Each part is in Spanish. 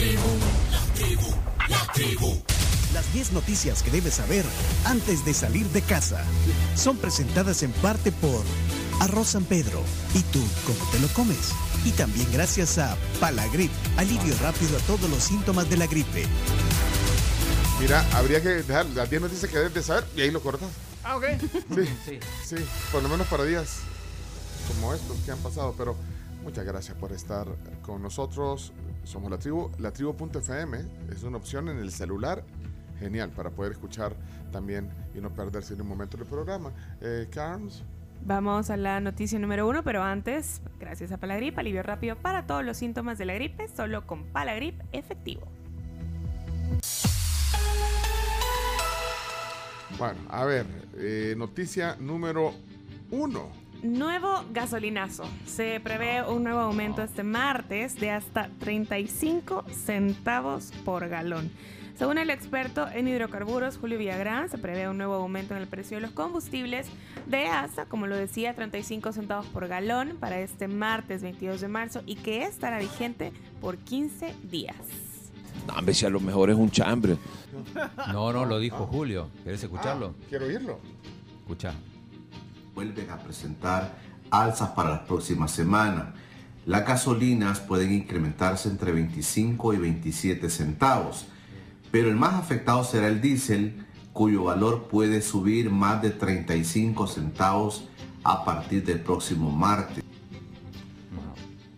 tribu, la tribu, la tribu. Las 10 noticias que debes saber antes de salir de casa son presentadas en parte por Arroz San Pedro. ¿Y tú cómo te lo comes? Y también gracias a Palagrip, alivio rápido a todos los síntomas de la gripe. Mira, habría que dejar las 10 noticias que debes de saber y ahí lo cortas. Ah, ok. Sí, Sí. sí, por lo menos para días como estos que han pasado, pero muchas gracias por estar con nosotros. Somos la tribu, la tribu.fm es una opción en el celular genial para poder escuchar también y no perderse en un momento del programa. Eh, Carms, Vamos a la noticia número uno, pero antes, gracias a Palagrip, alivio rápido para todos los síntomas de la gripe, solo con Palagrip efectivo. bueno, a ver, eh, noticia número uno. Nuevo gasolinazo. Se prevé un nuevo aumento este martes de hasta 35 centavos por galón. Según el experto en hidrocarburos Julio Villagrán, se prevé un nuevo aumento en el precio de los combustibles de hasta, como lo decía, 35 centavos por galón para este martes 22 de marzo y que estará vigente por 15 días. No, hombre, si a lo mejor es un chambre. No, no, lo dijo Julio. ¿Quieres escucharlo? Ah, quiero oírlo. Escucha. Vuelven a presentar alzas para las próximas semanas. Las gasolinas pueden incrementarse entre 25 y 27 centavos, pero el más afectado será el diésel, cuyo valor puede subir más de 35 centavos a partir del próximo martes.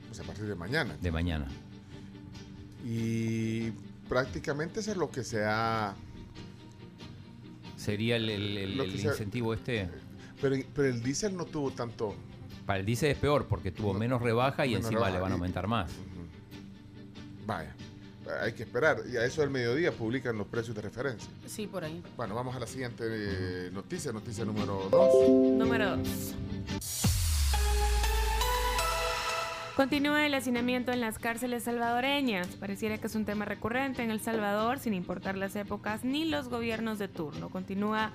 Pues a partir de mañana. De mañana. Y prácticamente eso es lo que se ha... Sería el, el- el- Lo el que sea- incentivo este. Pero, pero el diésel no tuvo tanto... Para el diésel es peor porque tuvo No, menos rebaja y menos encima rebaja le van a y- aumentar más. Vaya, hay que esperar. Y a eso del mediodía publican los precios de referencia. Sí, por ahí. Bueno, vamos a la siguiente eh, noticia, noticia número 2. Número 2. Continúa el hacinamiento en las cárceles salvadoreñas. Pareciera que es un tema recurrente en El Salvador, sin importar las épocas ni los gobiernos de turno. Continúa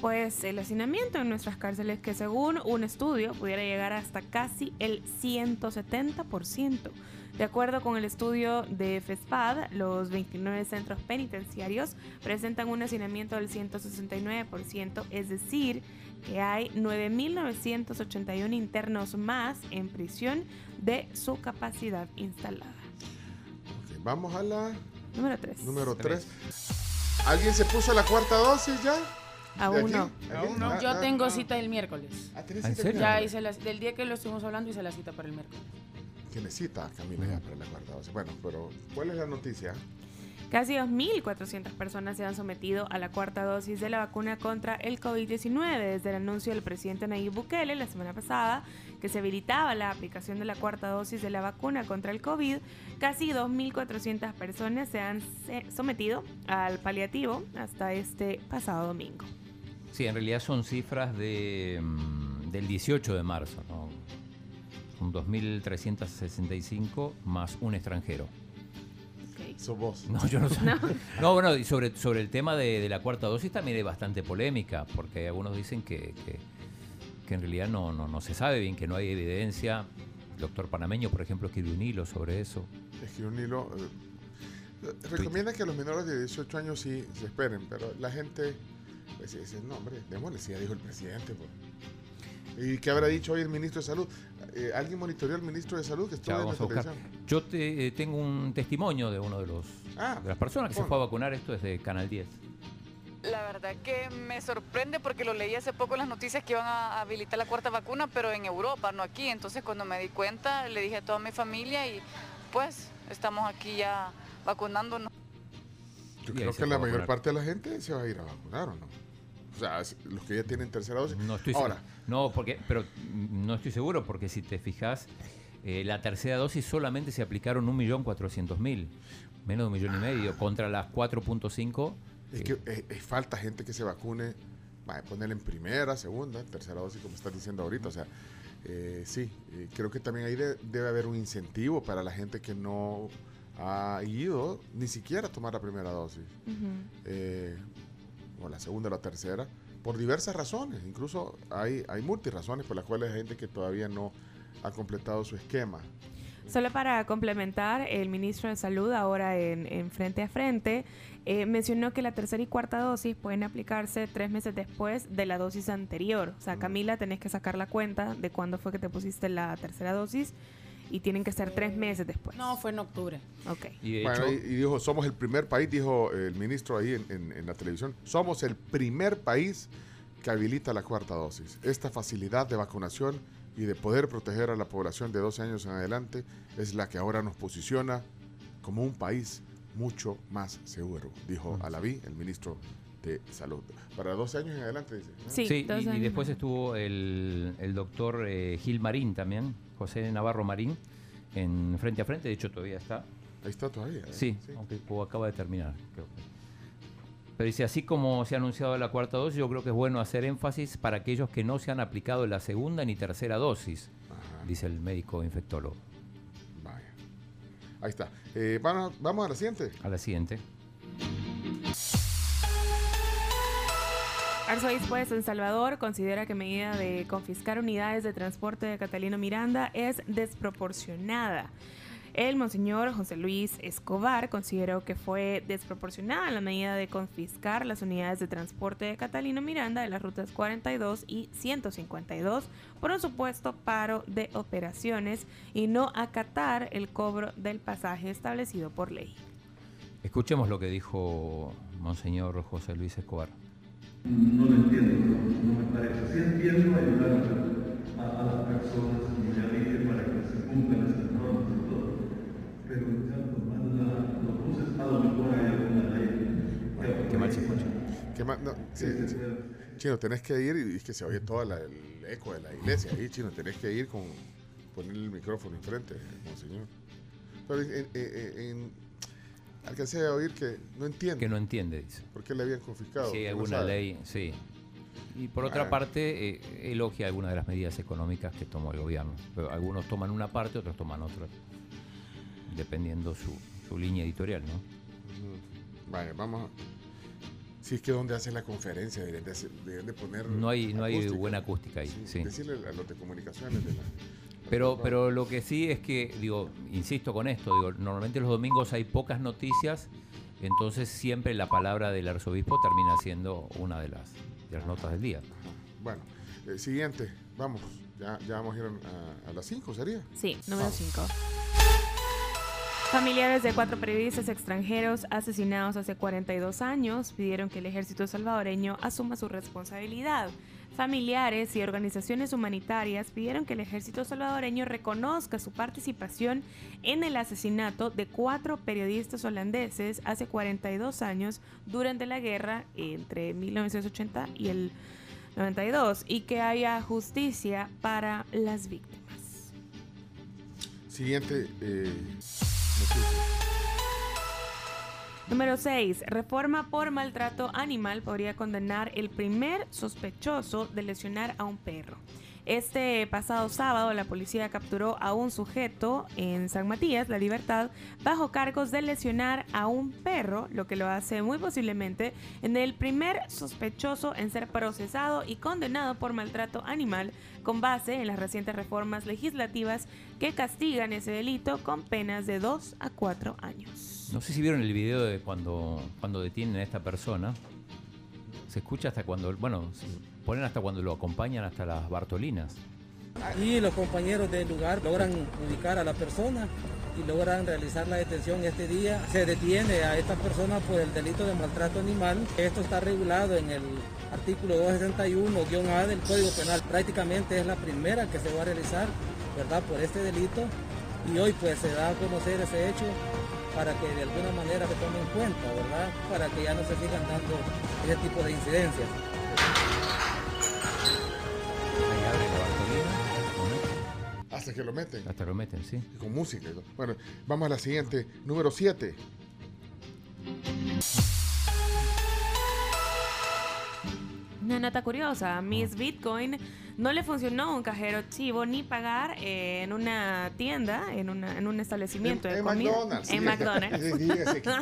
pues el hacinamiento en nuestras cárceles que según un estudio pudiera llegar hasta casi el 170%. De acuerdo con el estudio de FESPAD, los 29 centros penitenciarios presentan un hacinamiento del 169%, es decir, que hay 9.981 internos más en prisión de su capacidad instalada. Vamos a la Número 3. número 3. ¿Alguien se puso la cuarta dosis ya? Aún ¿De no. no. Ah, Yo ah, tengo ah. cita el miércoles. Ah, ¿tenés ¿En cita serio? Ya el hice la, del día que lo estuvimos hablando hice la cita para el miércoles. Tiene cita, Camila, ya para la cuarta dosis. Bueno, pero ¿cuál es la noticia? Casi 2.400 personas se han sometido a la cuarta dosis de la vacuna contra el COVID-19 desde el anuncio del presidente Nayib Bukele la semana pasada que se habilitaba la aplicación de la cuarta dosis de la vacuna contra el COVID. Casi 2.400 personas se han se- sometido al paliativo hasta este pasado domingo. Sí, en realidad son cifras de, mm, del 18 de marzo, ¿no? Son 2.365 más un extranjero. Sos vos. No, yo no sé. No, bueno, y sobre, sobre el tema de, de la cuarta dosis también hay bastante polémica, porque algunos dicen que, que, que en realidad no, no, no se sabe bien, que no hay evidencia. El doctor panameño, por ejemplo, escribió un hilo sobre eso. Escribe un hilo. eh, recomienda que los menores de 18 años sí se esperen, pero la gente pues, dice, no, hombre, démosle, si ya dijo el presidente. pues". ¿Y qué habrá dicho hoy el ministro de Salud? Eh, ¿Alguien monitoreó al ministro de Salud que estuvo en la televisión? Yo te, eh, tengo un testimonio de uno de los Ah, de las personas que se fue a vacunar. Esto es de Canal 10. La verdad que me sorprende porque lo leí hace poco en las noticias que iban a habilitar la cuarta vacuna, pero en Europa, no aquí. Entonces cuando me di cuenta, le dije a toda mi familia y pues estamos aquí ya vacunándonos. Yo creo que la mayor parte de la gente se va a ir a vacunar, ¿o no? O sea, los que ya tienen tercera dosis. No estoy Ahora, seguro. No, porque, pero no estoy seguro porque si te fijas, eh, la tercera dosis solamente se aplicaron 1.400.000, menos de un millón y medio, contra las 4.5. es eh, que eh, falta gente que se vacune, va a ponerle en primera, segunda, tercera dosis, como estás diciendo ahorita. O sea, eh, sí, creo que también ahí de- debe haber un incentivo para la gente que no ha ido ni siquiera a tomar la primera dosis, eh, o la segunda o la tercera, por diversas razones. Incluso hay, hay multirazones por las cuales hay gente que todavía no ha completado su esquema. Solo para complementar, el ministro de Salud ahora en, en Frente a Frente eh, mencionó que la tercera y cuarta dosis pueden aplicarse tres meses después de la dosis anterior. O sea, Camila, tenés que sacar la cuenta de cuándo fue que te pusiste la tercera dosis y tienen que ser tres meses después. No, fue en octubre. Ok. Y de Bueno, hecho, y, y dijo, somos el primer país, dijo el ministro ahí en, en- en la televisión, somos el primer país que habilita la cuarta dosis. Esta facilidad de vacunación y de poder proteger a la población de 12 años en adelante es la que ahora nos posiciona como un país mucho más seguro, dijo Alaví, el ministro de Salud. Para 12 años en adelante, dice. ¿no? Sí, Sí, y, y después estuvo el, el doctor eh, Gil Marín también, José Navarro Marín, en frente a frente, de hecho todavía está. Ahí está todavía. ¿eh? Sí, aunque acaba de terminar, creo que. Pero dice, así como se ha anunciado la cuarta dosis, yo creo que es bueno hacer énfasis para aquellos que no se han aplicado la segunda ni tercera dosis, Ajá. dice el médico infectólogo. Vaya. Ahí está. Eh, vamos, vamos a la siguiente. A la siguiente. Arzobispo de San Salvador considera que medida de confiscar unidades de transporte de Catalino Miranda es desproporcionada. El monseñor José Luis Escobar consideró que fue desproporcionada la medida de confiscar las unidades de transporte de Catalino Miranda de las rutas 42 y 152 por un supuesto paro de operaciones y no acatar el cobro del pasaje establecido por ley. Escuchemos lo que dijo Monseñor José Luis Escobar. No lo entiendo, no, no me parece. Sí entiendo ayudar a, a las personas, como ya dije, para que se cumplan las normas y todo, pero ya tomar la, los buses, a lo mejor hay alguna ley. que Qué mal se escucha. ¿Qué más? No, sí, que se sí. pueda- Chino, tenés que ir y es que se oye todo el eco de la iglesia ahí, Chino. Tenés que ir con poner el micrófono enfrente, monseñor. Pero en, en- en- en- alcancé a oír que no entiende Que no entiende, dice. por qué le habían confiscado. No alguna ley, sí. Y por otra Ah. parte, eh, elogia algunas de las medidas económicas que tomó el gobierno. Pero algunos toman una parte, otros toman otra, dependiendo su, su línea editorial, ¿no? Vaya, vamos. Si es que donde hacen la conferencia deberían de, hacer- deberían de poner... No hay, no hay buena acústica ahí, Sí, sí. Decirle a los de comunicaciones de la... Pero, pero lo que sí es que, digo, insisto con esto, digo, normalmente los domingos hay pocas noticias, entonces siempre la palabra del arzobispo termina siendo una de las, de las notas del día. Bueno, eh, siguiente, vamos. Ya, ya vamos a ir a, a las 5, ¿sería? Sí, número Vamos. 5. Familiares de cuatro periodistas extranjeros asesinados hace 42 años pidieron que el ejército salvadoreño asuma su responsabilidad. Familiares y organizaciones humanitarias pidieron que el ejército salvadoreño reconozca su participación en el asesinato de cuatro periodistas holandeses hace 42 años durante la guerra entre 1980 y el 92 y que haya justicia para las víctimas. Siguiente eh. Número 6. Reforma por maltrato animal podría condenar el primer sospechoso de lesionar a un perro. Este pasado sábado la policía capturó a un sujeto en San Matías, La Libertad, bajo cargos de lesionar a un perro, lo que lo hace muy posiblemente en el primer sospechoso en ser procesado y condenado por maltrato animal con base en las recientes reformas legislativas que castigan ese delito con penas de 2 a 4 años. No sé si vieron el video de cuando, cuando detienen a esta persona. Se escucha hasta cuando, bueno, ponen hasta cuando lo acompañan hasta las Bartolinas. y los compañeros del lugar logran ubicar a la persona y logran realizar la detención este día. Se detiene a esta persona por el delito de maltrato animal. Esto está regulado en el artículo 261-A del Código Penal. Prácticamente es la primera que se va a realizar, ¿verdad? Por este delito. Y hoy pues se da a conocer ese hecho para que de alguna manera se tome en cuenta, ¿verdad? Para que ya no se sigan dando ese tipo de incidencias. Ahí abre la Bartolina, ¿no? Hasta que lo meten. hasta lo meten, sí. y Con música. Bueno, vamos a la siguiente. Número 7. Una nota curiosa, Miss Bitcoin no le funcionó un cajero chivo ni pagar eh, en una tienda, en, una, en un establecimiento En, de en comida. McDonald's. En sí. McDonald's. Sí, dígase que-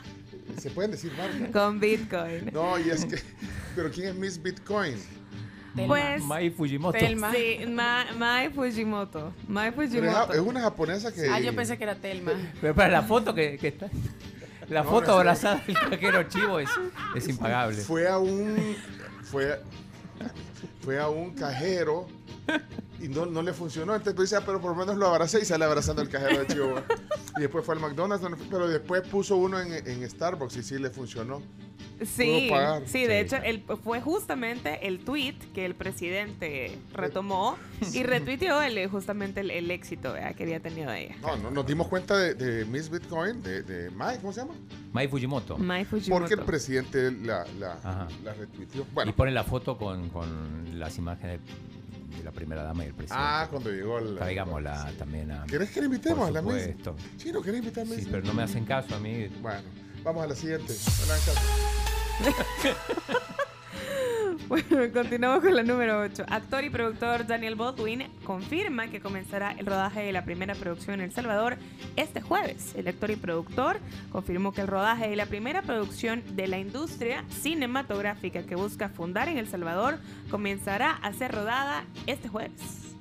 Se pueden decir marcas. Con Bitcoin. No, y es que. Pero ¿quién es Miss Bitcoin? Telma. Pues, Mai Fujimoto. Telma. sí, Ma- Mai Fujimoto. Mai Pero es, Fujimoto. es una japonesa que. Ah, yo pensé que era Telma. Pero para la foto que, que está. La No, foto abrazada del cajero chivo es, es impagable. Fue a un. Fue, fue a un cajero y no, no le funcionó. Entonces tú dices, ah, pero por lo menos lo abracé y sale abrazando el cajero de Chihuahua. Y después fue al McDonald's, pero después puso uno en, en Starbucks y sí le funcionó. Sí, sí, de hecho, el, fue justamente el tweet que el presidente retomó y retuiteó el, justamente el, el éxito ¿verdad? que había tenido ella. No, no, nos dimos cuenta de, de Miss Bitcoin, de, de Mike, ¿cómo se llama? Mai Fujimoto. Mai Fujimoto. Porque el presidente la, la, retuiteó. Y Bueno, pone la foto con, con las imágenes de la primera dama y el presidente. ah, cuando llegó el. Traigámosla también a. ¿Querés que le invitemos a la Miss? supuesto. Chino, ¿querés invitar a Miss? Sí, pero no me hacen caso a mí. Bueno, vamos a la siguiente. No le hagan caso. Bueno, continuamos con la número 8. Actor y productor Daniel Baldwin confirma que comenzará el rodaje de la primera producción en El Salvador este jueves. El actor y productor confirmó que el rodaje de la primera producción de la industria cinematográfica que busca fundar en El Salvador comenzará a ser rodada este jueves.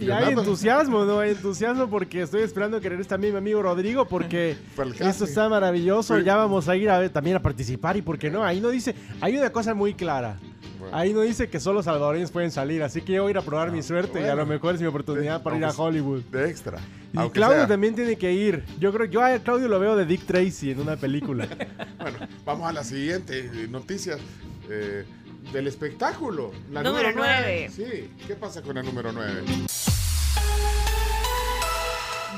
Y hay entusiasmo, ¿no? Hay entusiasmo porque estoy esperando que regrese también mi amigo Rodrigo porque esto está maravilloso. Ya vamos a ir a ver, también a participar y por qué no. Ahí no dice, hay una cosa muy clara. Bueno. Ahí no dice que solo salvadoreños pueden salir, así que yo voy a ir a probar mi suerte y a lo mejor es mi oportunidad para ir a Hollywood. De extra. Y Claudio sea. también tiene que ir. Yo creo yo a Claudio lo veo de Dick Tracy en una película. Bueno, vamos a la siguiente noticia eh, del espectáculo. La Número nueve. nueve. Sí, ¿qué pasa con la número 9?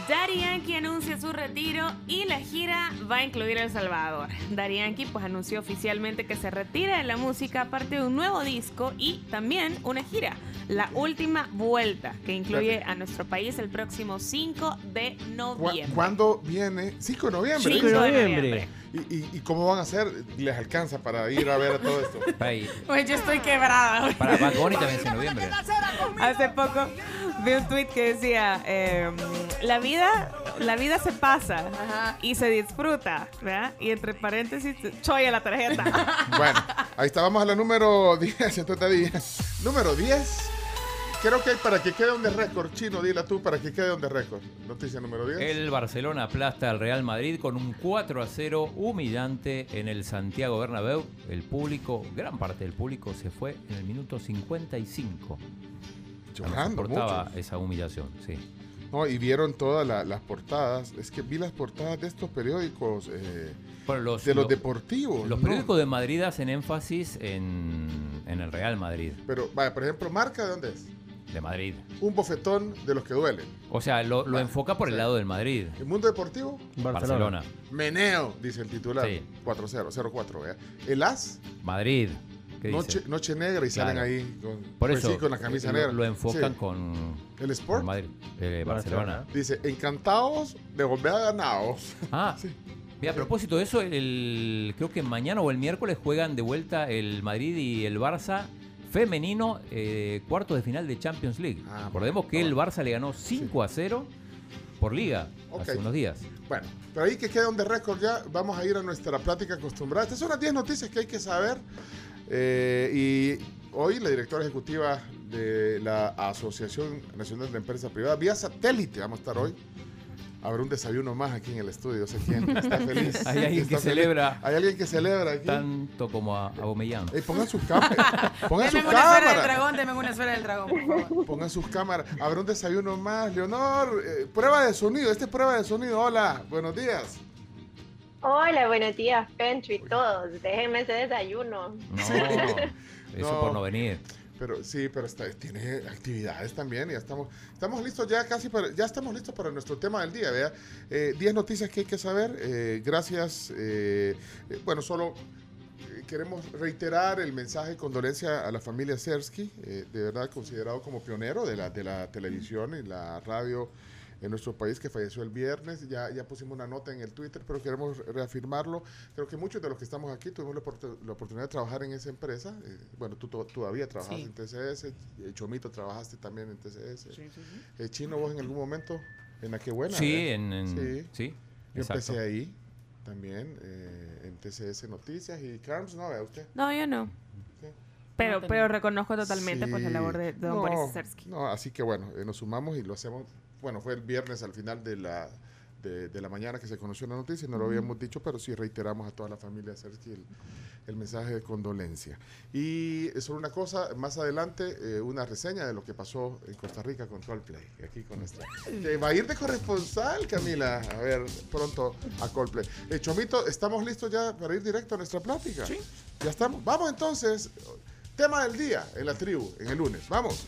Daddy Yankee anuncia su retiro y la gira va a incluir El Salvador. Daddy Yankee pues anunció oficialmente que se retira de la música aparte de un nuevo disco y también una gira, La Última Vuelta, que incluye a nuestro país el próximo 5 de noviembre. ¿Cuándo viene? 5 de noviembre. 5 de noviembre. ¿Y, y, y cómo van a hacer? ¿Les alcanza para ir a ver todo esto? Pues yo estoy quebrada. para Bad Bunny también es en noviembre. Hace poco vi un tweet que decía, eh, la vida, la vida se pasa Ajá. y se disfruta, ¿verdad? Y entre paréntesis, choya la tarjeta. Bueno, ahí está, vamos a la número 10. Entonces, número 10. Creo que hay para que quede un de récord. Chino, dila tú para que quede un de récord. Noticia número 10. El Barcelona aplasta al Real Madrid con un 4 a 0 humillante en el Santiago Bernabéu. El público, gran parte del público se fue en el minuto 55. No Llorando soportaba mucho. esa humillación, sí. No, y vieron todas la- las portadas. Es que vi las portadas de estos periódicos, eh, los, de los lo- deportivos. los ¿no? periódicos de Madrid hacen énfasis en, en el Real Madrid, Pero, vaya, por ejemplo, marca de dónde es. De Madrid. Un bofetón de los que duelen. O sea, lo, lo Ah, enfoca por el lado del Madrid. El mundo deportivo, Barcelona. meneo, dice el titular. Sí. 4-0, 0-4, vea. El as, Madrid. ¿Qué noche, dice? noche negra y salen ahí con, Por pues eso sí, con la camisa lo, negra. lo enfocan Sí. con El con Sport Madrid, eh, Barcelona. dice, encantados de volver a ganados. Ah, Sí. mira, a propósito de eso, el, creo que mañana o el miércoles juegan de vuelta el Madrid y el Barça femenino, eh, cuartos de final de Champions League. Ah, Recordemos que el Barça le ganó 5 a 0 por liga hace unos días. Bueno, pero ahí que queda un de récord ya, vamos a ir a nuestra plática acostumbrada. Estas son las 10 noticias que hay que saber. Eh, y hoy la directora ejecutiva de la Asociación Nacional de Empresas Privadas, vía satélite, vamos a estar hoy. Habrá un desayuno más aquí en el estudio, yo sé quién está feliz. Hay alguien Está que feliz. celebra Hay alguien que celebra aquí. tanto como a, a. Ey, pongan sus cámaras. Pongan sus Deme una esfera del cámaras. dragón, deme una esfera del dragón, por favor. Pongan sus cámaras. Habrá un desayuno más. Leonor, eh, prueba de sonido. Esta es prueba de sonido. Hola, buenos días. Hola, buenos días, Pencho y todos. Déjenme ese desayuno. No, eso No. por no venir. Pero sí, pero está- tiene actividades también ya estamos, estamos listos ya casi para, ya estamos listos para nuestro tema del día, vea. Eh, 10 noticias que hay que saber. eh, gracias. eh, eh, bueno, solo eh, queremos reiterar el mensaje de condolencia a la familia Sersky, eh, de verdad considerado como pionero de la, de la televisión y la radio en nuestro país que falleció el viernes. Ya, ya pusimos una nota en el Twitter, pero queremos reafirmarlo. Creo que muchos de los que estamos aquí tuvimos la, oportu- la oportunidad de trabajar en esa empresa. Eh, bueno, tú to- todavía trabajas Sí. en TCS, eh, Chomito trabajaste también en TCS. Eh, Chino, vos en algún momento en la que buena. Sí, ¿eh? en, en- Sí. sí, Yo exacto. empecé ahí también eh, en TCS Noticias y Carms, no, vea usted. No, yo no. Pero, No pero reconozco totalmente pues, la Sí. labor de, de don no, Boris Sersky. No, así que bueno, eh, nos sumamos y lo hacemos. Bueno, fue el viernes al final de la, de, de la mañana que se conoció la noticia, no lo habíamos dicho, pero sí reiteramos a toda la familia Sersky el, el mensaje de condolencia. Y solo una cosa, más adelante, eh, una reseña de lo que pasó en Costa Rica con Coldplay, aquí con nuestra. va a ir de corresponsal, Camila, a ver pronto a Coldplay. Eh, Chomito, ¿estamos listos ya para ir directo a nuestra plática? Sí. Ya estamos. Vamos entonces. Tema del día en la tribu, en el lunes. Vamos.